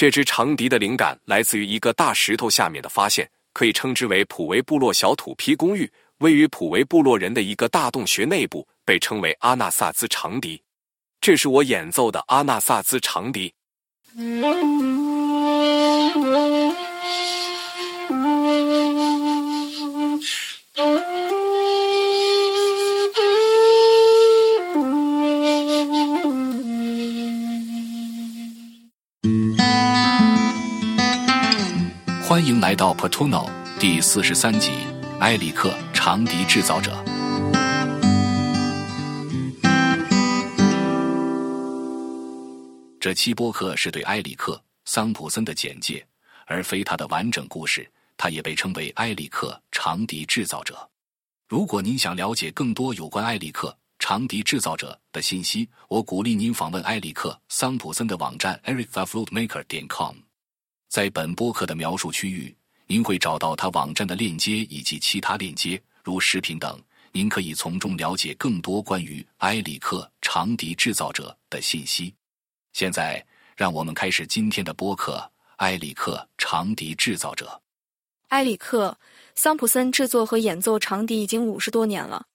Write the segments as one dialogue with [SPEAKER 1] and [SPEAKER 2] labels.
[SPEAKER 1] 这支长笛的灵感来自于一个大石头下面的发现，可以称之为普维部落小土坯公寓，位于普维部落人的一个大洞穴内部，被称为阿纳萨兹长笛。这是我演奏的阿纳萨兹长笛。
[SPEAKER 2] 欢迎来到 Portuno 第四十三集，埃里克长笛制造者。这期播客是对埃里克·桑普森的简介，而非他的完整故事。他也被称为埃里克长笛制造者。如果您想了解更多有关埃里克长笛制造者的信息，我鼓励您访问埃里克·桑普森的网站 erictheflutemaker 点 com。在本播客的描述区域，您会找到他网站的链接以及其他链接，如视频等。您可以从中了解更多关于埃里克长笛制造者的信息。现在，让我们开始今天的播客。埃里克长笛制造者，
[SPEAKER 3] 埃里克桑普森制作和演奏长笛已经五十多年了。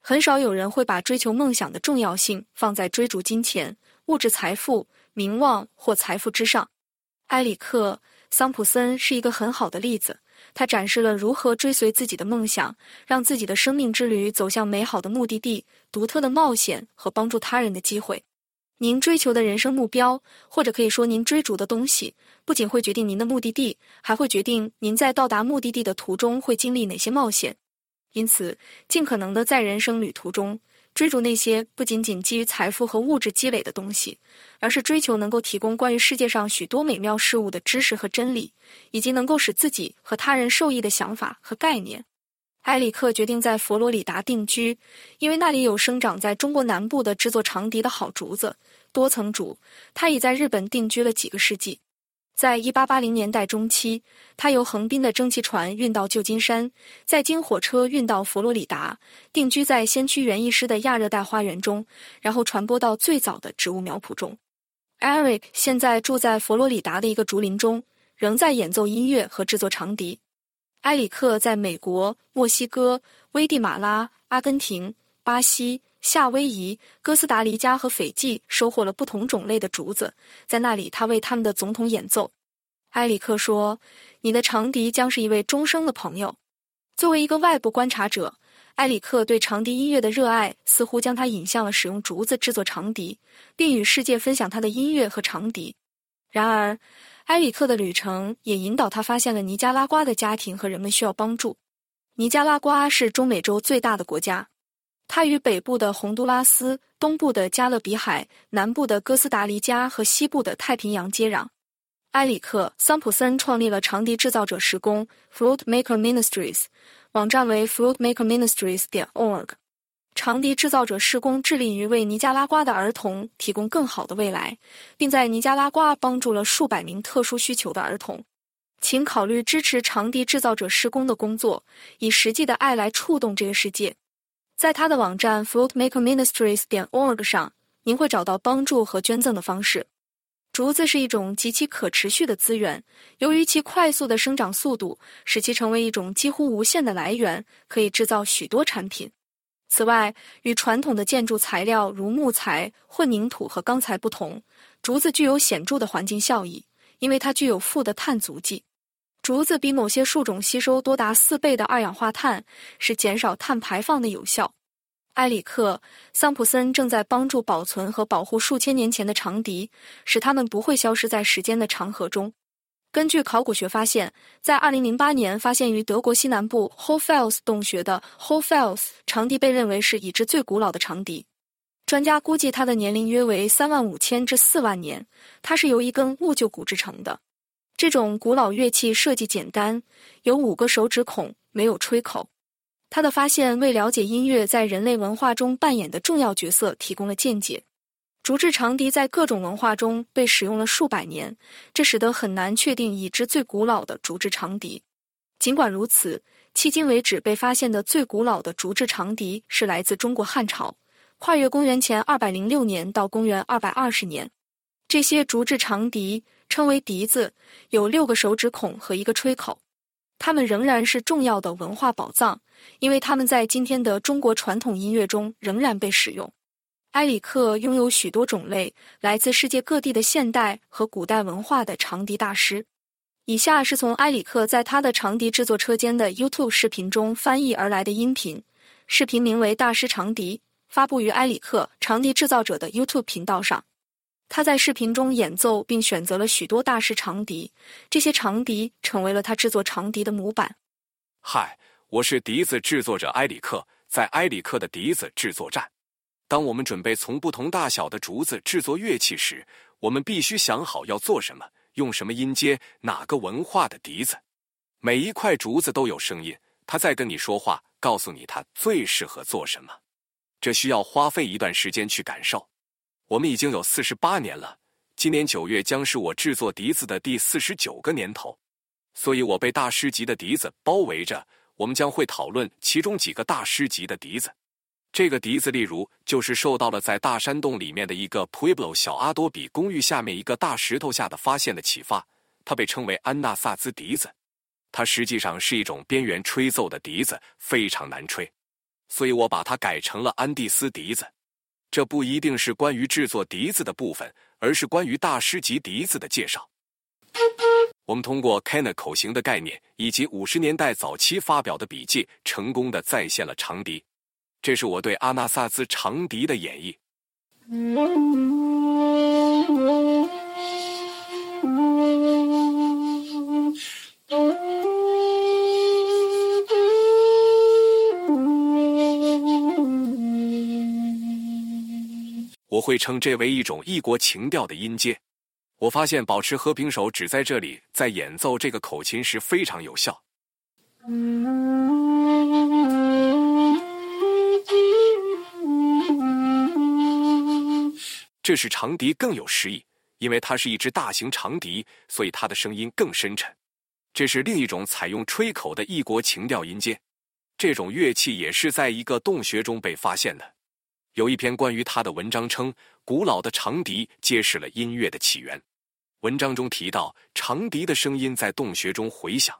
[SPEAKER 3] 很少有人会把追求梦想的重要性放在追逐金钱、物质财富、名望或财富之上。埃里克·桑普森是一个很好的例子，他展示了如何追随自己的梦想，让自己的生命之旅走向美好的目的地、独特的冒险和帮助他人的机会。您追求的人生目标，或者可以说您追逐的东西，不仅会决定您的目的地，还会决定您在到达目的地的途中会经历哪些冒险。因此，尽可能的在人生旅途中。追逐那些不仅仅基于财富和物质积累的东西，而是追求能够提供关于世界上许多美妙事物的知识和真理，以及能够使自己和他人受益的想法和概念。埃里克决定在佛罗里达定居，因为那里有生长在中国南部的制作长笛的好竹子，多层竹。他已在日本定居了几个世纪。在一八八零年代中期，他由横滨的蒸汽船运到旧金山，再经火车运到佛罗里达，定居在先驱园艺师的亚热带花园中，然后传播到最早的植物苗圃中。Eric 现在住在佛罗里达的一个竹林中，仍在演奏音乐和制作长笛。埃里克在美国、墨西哥、危地马拉、阿根廷、巴西。夏威夷、哥斯达黎加和斐济收获了不同种类的竹子，在那里，他为他们的总统演奏。埃里克说：“你的长笛将是一位终生的朋友。”作为一个外部观察者，埃里克对长笛音乐的热爱似乎将他引向了使用竹子制作长笛，并与世界分享他的音乐和长笛。然而，埃里克的旅程也引导他发现了尼加拉瓜的家庭和人们需要帮助。尼加拉瓜是中美洲最大的国家。它与北部的洪都拉斯、东部的加勒比海、南部的哥斯达黎加和西部的太平洋接壤。埃里克·桑普森创立了长笛制造者施工 （Flute Maker Ministries），网站为 flutemakerministries 点 org。长笛制造者施工致力于为尼加拉瓜的儿童提供更好的未来，并在尼加拉瓜帮助了数百名特殊需求的儿童。请考虑支持长笛制造者施工的工作，以实际的爱来触动这个世界。在他的网站 fruitmaker ministries 点 org 上，您会找到帮助和捐赠的方式。竹子是一种极其可持续的资源，由于其快速的生长速度，使其成为一种几乎无限的来源，可以制造许多产品。此外，与传统的建筑材料如木材、混凝土和钢材不同，竹子具有显著的环境效益，因为它具有富的碳足迹。竹子比某些树种吸收多达四倍的二氧化碳，是减少碳排放的有效。埃里克·桑普森正在帮助保存和保护数千年前的长笛，使它们不会消失在时间的长河中。根据考古学发现，在2008年发现于德国西南部 Hofels 洞穴的 Hofels 长笛被认为是已知最古老的长笛。专家估计它的年龄约为三万五千至四万年。它是由一根木臼骨制成的。这种古老乐器设计简单，有五个手指孔，没有吹口。他的发现为了解音乐在人类文化中扮演的重要角色提供了见解。竹制长笛在各种文化中被使用了数百年，这使得很难确定已知最古老的竹制长笛。尽管如此，迄今为止被发现的最古老的竹制长笛是来自中国汉朝，跨越公元前二百零六年到公元二百二十年。这些竹制长笛。称为笛子，有六个手指孔和一个吹口。它们仍然是重要的文化宝藏，因为它们在今天的中国传统音乐中仍然被使用。埃里克拥有许多种类来自世界各地的现代和古代文化的长笛大师。以下是从埃里克在他的长笛制作车间的 YouTube 视频中翻译而来的音频。视频名为《大师长笛》，发布于埃里克长笛制造者的 YouTube 频道上。他在视频中演奏并选择了许多大师长笛，这些长笛成为了他制作长笛的模板。
[SPEAKER 1] 嗨，我是笛子制作者埃里克，在埃里克的笛子制作站。当我们准备从不同大小的竹子制作乐器时，我们必须想好要做什么，用什么音阶，哪个文化的笛子。每一块竹子都有声音，它在跟你说话，告诉你它最适合做什么。这需要花费一段时间去感受。我们已经有四十八年了，今年九月将是我制作笛子的第四十九个年头，所以我被大师级的笛子包围着。我们将会讨论其中几个大师级的笛子。这个笛子，例如，就是受到了在大山洞里面的一个 Pueblo 小阿多比公寓下面一个大石头下的发现的启发。它被称为安纳萨兹笛子，它实际上是一种边缘吹奏的笛子，非常难吹，所以我把它改成了安第斯笛子。这不一定是关于制作笛子的部分，而是关于大师级笛子的介绍。我们通过 k e n n e 口型的概念以及五十年代早期发表的笔记，成功的再现了长笛。这是我对阿纳萨兹长笛的演绎。我会称这为一种异国情调的音阶。我发现保持和平手指在这里，在演奏这个口琴时非常有效。这使长笛更有诗意，因为它是一支大型长笛，所以它的声音更深沉。这是另一种采用吹口的异国情调音阶。这种乐器也是在一个洞穴中被发现的。有一篇关于他的文章称，古老的长笛揭示了音乐的起源。文章中提到，长笛的声音在洞穴中回响。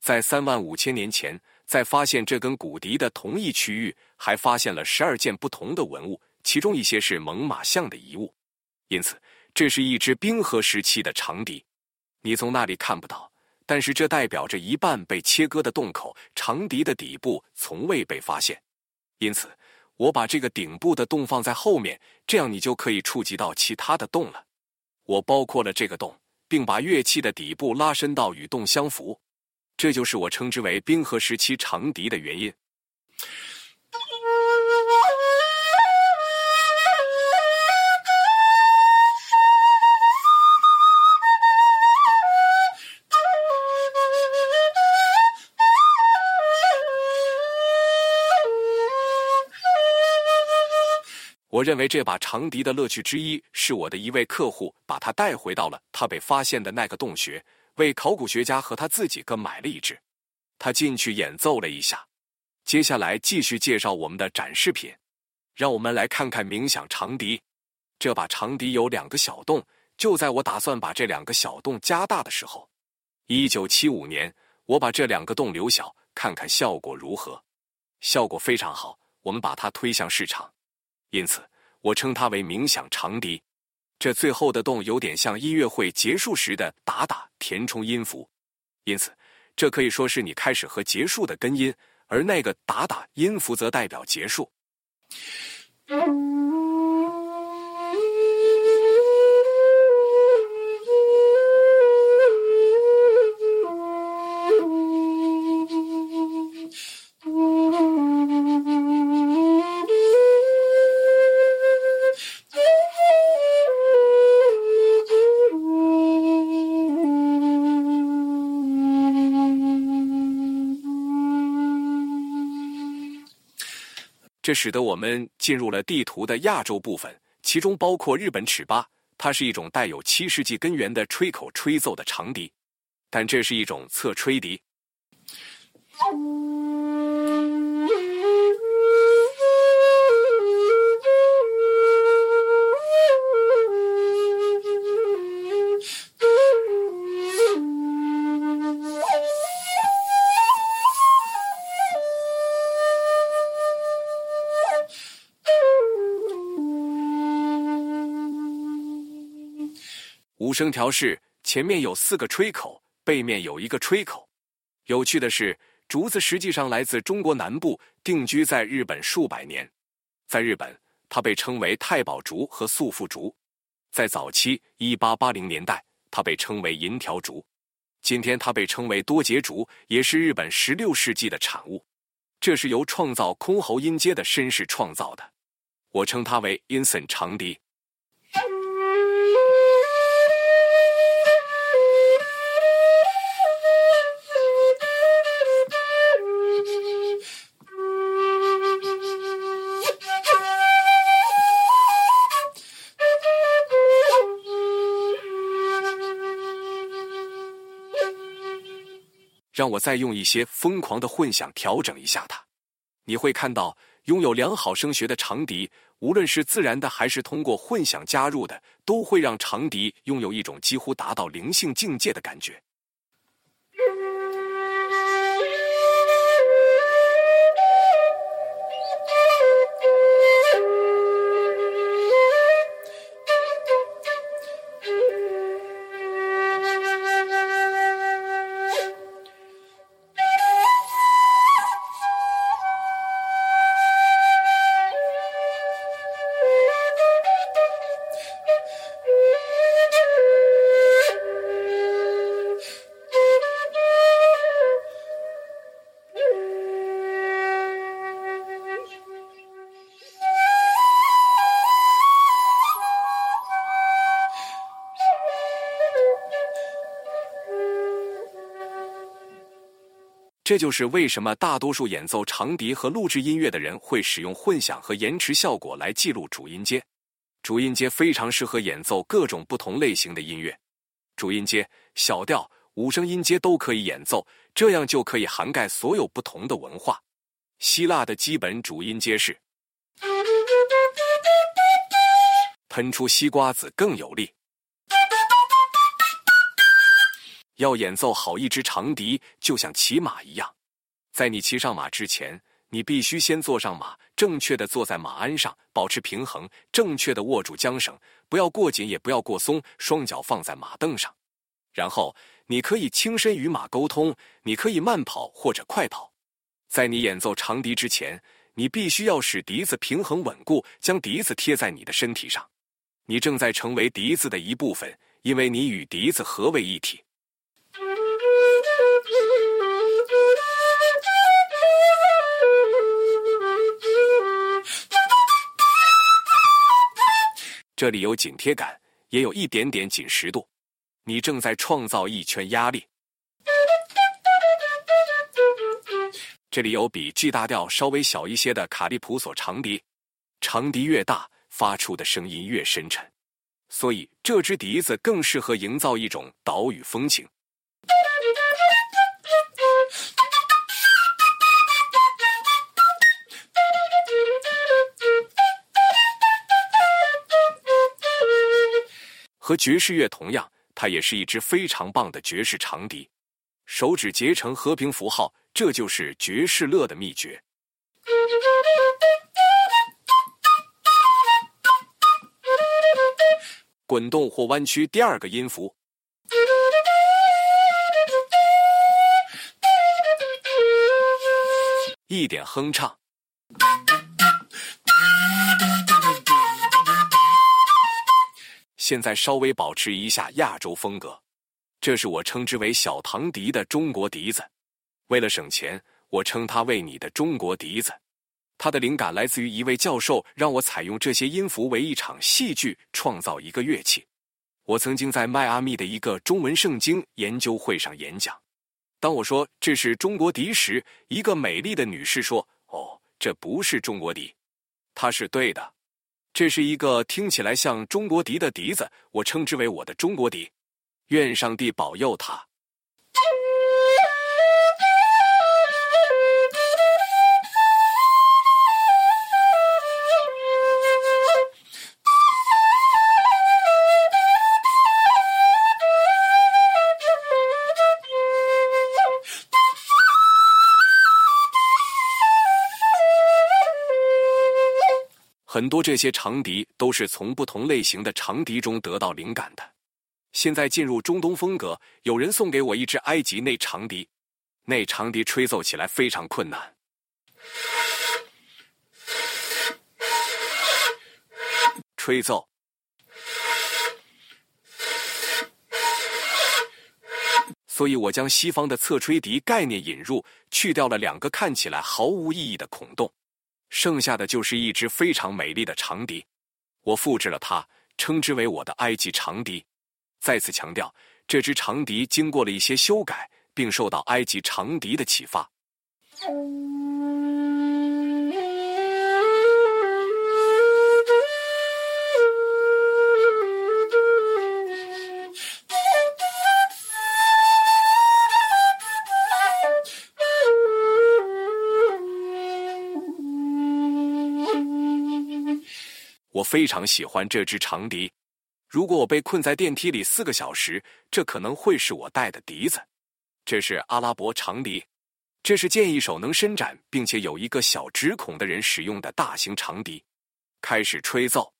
[SPEAKER 1] 在三万五千年前，在发现这根骨笛的同一区域，还发现了十二件不同的文物，其中一些是猛犸象的遗物。因此，这是一只冰河时期的长笛。你从那里看不到，但是这代表着一半被切割的洞口，长笛的底部从未被发现。因此。我把这个顶部的洞放在后面，这样你就可以触及到其他的洞了。我包括了这个洞，并把乐器的底部拉伸到与洞相符，这就是我称之为冰河时期长笛的原因。我认为这把长笛的乐趣之一是我的一位客户把它带回到了他被发现的那个洞穴，为考古学家和他自己各买了一支。他进去演奏了一下，接下来继续介绍我们的展示品。让我们来看看冥想长笛。这把长笛有两个小洞，就在我打算把这两个小洞加大的时候，一九七五年，我把这两个洞留小，看看效果如何。效果非常好，我们把它推向市场。因此，我称它为冥想长笛。这最后的洞有点像音乐会结束时的打打填充音符，因此，这可以说是你开始和结束的根音，而那个打打音符则代表结束。这使得我们进入了地图的亚洲部分，其中包括日本尺八。它是一种带有七世纪根源的吹口吹奏的长笛，但这是一种侧吹笛。声调是前面有四个吹口，背面有一个吹口。有趣的是，竹子实际上来自中国南部，定居在日本数百年。在日本，它被称为太保竹和素富竹。在早期一八八零年代，它被称为银条竹。今天，它被称为多节竹，也是日本十六世纪的产物。这是由创造箜篌音阶的绅士创造的，我称它为 “inson 长笛”。让我再用一些疯狂的混响调整一下它，你会看到，拥有良好声学的长笛，无论是自然的还是通过混响加入的，都会让长笛拥有一种几乎达到灵性境界的感觉。这就是为什么大多数演奏长笛和录制音乐的人会使用混响和延迟效果来记录主音阶。主音阶非常适合演奏各种不同类型的音乐，主音阶、小调、五声音阶都可以演奏，这样就可以涵盖所有不同的文化。希腊的基本主音阶是，喷出西瓜子更有力。要演奏好一支长笛，就像骑马一样，在你骑上马之前，你必须先坐上马，正确的坐在马鞍上，保持平衡，正确的握住缰绳，不要过紧，也不要过松，双脚放在马凳上。然后你可以轻身与马沟通，你可以慢跑或者快跑。在你演奏长笛之前，你必须要使笛子平衡稳固，将笛子贴在你的身体上。你正在成为笛子的一部分，因为你与笛子合为一体。这里有紧贴感，也有一点点紧实度。你正在创造一圈压力。这里有比 G 大调稍微小一些的卡利普索长笛，长笛越大，发出的声音越深沉，所以这支笛子更适合营造一种岛屿风情。和爵士乐同样，它也是一支非常棒的爵士长笛。手指结成和平符号，这就是爵士乐的秘诀。滚动或弯曲第二个音符，一点哼唱。现在稍微保持一下亚洲风格，这是我称之为小唐笛的中国笛子。为了省钱，我称它为你的中国笛子。它的灵感来自于一位教授让我采用这些音符为一场戏剧创造一个乐器。我曾经在迈阿密的一个中文圣经研究会上演讲。当我说这是中国笛时，一个美丽的女士说：“哦，这不是中国笛。”它是对的。这是一个听起来像中国笛的笛子，我称之为我的中国笛。愿上帝保佑他。很多这些长笛都是从不同类型的长笛中得到灵感的。现在进入中东风格，有人送给我一支埃及内长笛，内长笛吹奏起来非常困难。吹奏，所以我将西方的侧吹笛概念引入，去掉了两个看起来毫无意义的孔洞，剩下的就是一只非常美丽的长笛。我复制了它，称之为我的埃及长笛。再次强调，这只长笛经过了一些修改，并受到埃及长笛的启发。非常喜欢这只长笛。如果我被困在电梯里四个小时，这可能会是我带的笛子。这是阿拉伯长笛，这是建议手能伸展并且有一个小指孔的人使用的大型长笛。开始吹奏。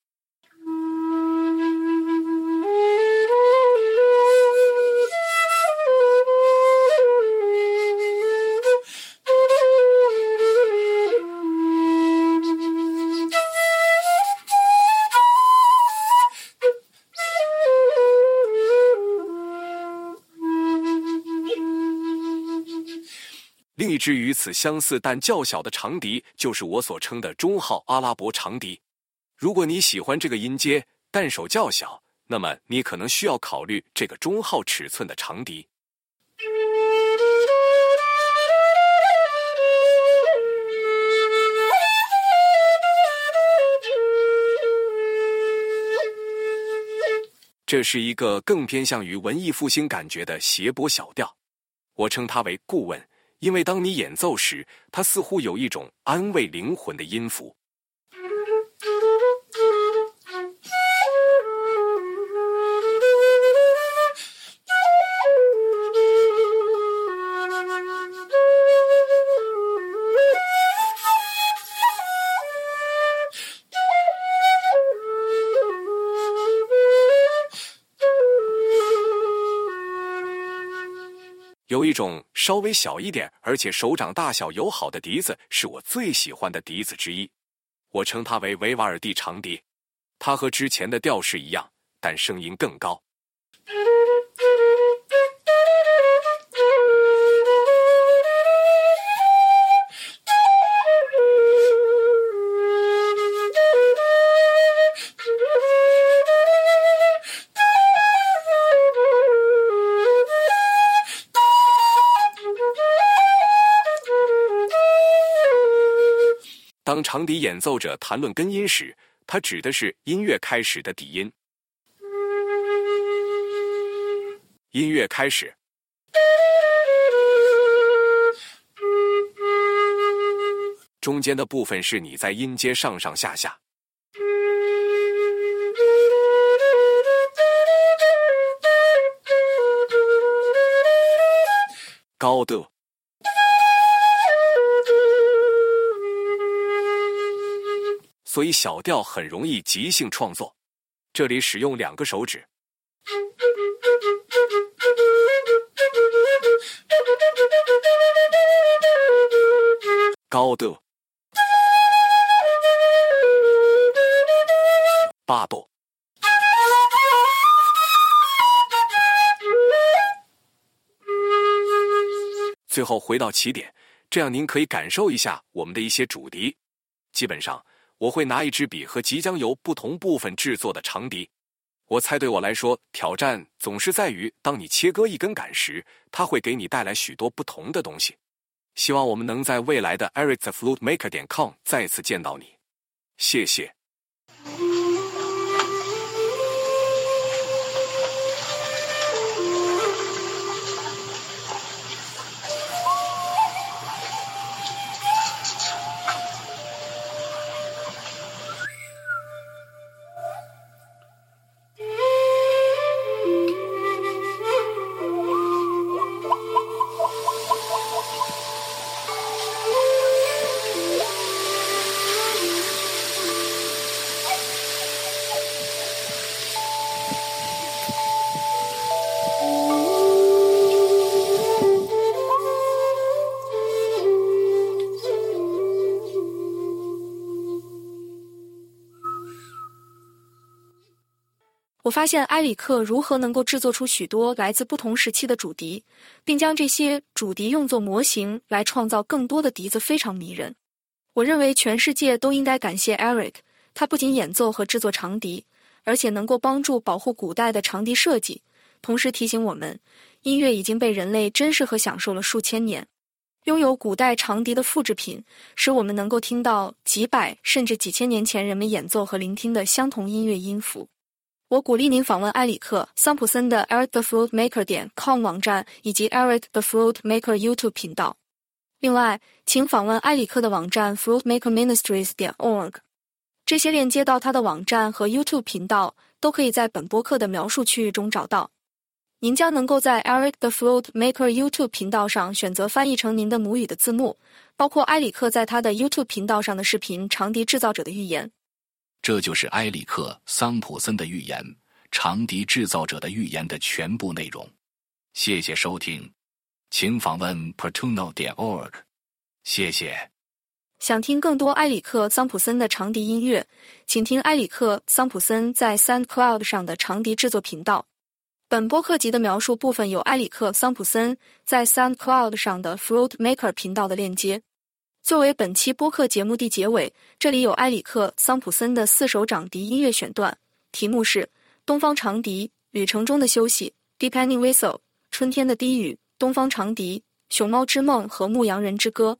[SPEAKER 1] 一支与此相似但较小的长笛，就是我所称的中号阿拉伯长笛。如果你喜欢这个音阶，但手较小，那么你可能需要考虑这个中号尺寸的长笛。这是一个更偏向于文艺复兴感觉的谐波小调，我称它为顾问。因为当你演奏时，它似乎有一种安慰灵魂的音符。稍微小一点，而且手掌大小友好的笛子，是我最喜欢的笛子之一。我称它为维瓦尔第长笛，它和之前的调式一样，但声音更高。长笛演奏者谈论根音时，它指的是音乐开始的底音。音乐开始，中间的部分是你在音阶上上下下，高度。所以小调很容易即兴创作，这里使用两个手指，高度，八度，最后回到起点，这样您可以感受一下我们的一些主笛，基本上。我会拿一支笔和即将由不同部分制作的长笛。我猜对我来说，挑战总是在于，当你切割一根杆时，它会给你带来许多不同的东西。希望我们能在未来的 erictheflutemaker 点 com 再次见到你。谢谢。
[SPEAKER 3] 发现埃里克如何能够制作出许多来自不同时期的主笛，并将这些主笛用作模型来创造更多的笛子，非常迷人。我认为全世界都应该感谢 Eric，他不仅演奏和制作长笛，而且能够帮助保护古代的长笛设计，同时提醒我们，音乐已经被人类珍视和享受了数千年。拥有古代长笛的复制品，使我们能够听到几百甚至几千年前人们演奏和聆听的相同音乐音符。我鼓励您访问埃里克·桑普森的 EricTheFruitMaker 点 com 网站以及 EricTheFruitMaker YouTube 频道。另外，请访问埃里克的网站 FruitMakerMinistries 点 org。这些链接到他的网站和 YouTube 频道都可以在本播客的描述区域中找到。您将能够在 EricTheFruitMaker YouTube 频道上选择翻译成您的母语的字幕，包括埃里克在他的 YouTube 频道上的视频《长笛制造者的预言》。
[SPEAKER 2] 这就是埃里克·桑普森的预言《长笛制造者的预言》的全部内容。谢谢收听，请访问 p e r t u n o 点 org。谢谢。
[SPEAKER 3] 想听更多埃里克·桑普森的长笛音乐，请听埃里克·桑普森在 SoundCloud 上的长笛制作频道。本播客集的描述部分有埃里克·桑普森在 SoundCloud 上的 Flute Maker 频道的链接。作为本期播客节目的结尾，这里有埃里克·桑普森的四首长笛音乐选段，题目是《东方长笛》《旅程中的休息》《Deepening Whistle》《春天的低语》《东方长笛》《熊猫之梦》和《牧羊人之歌》。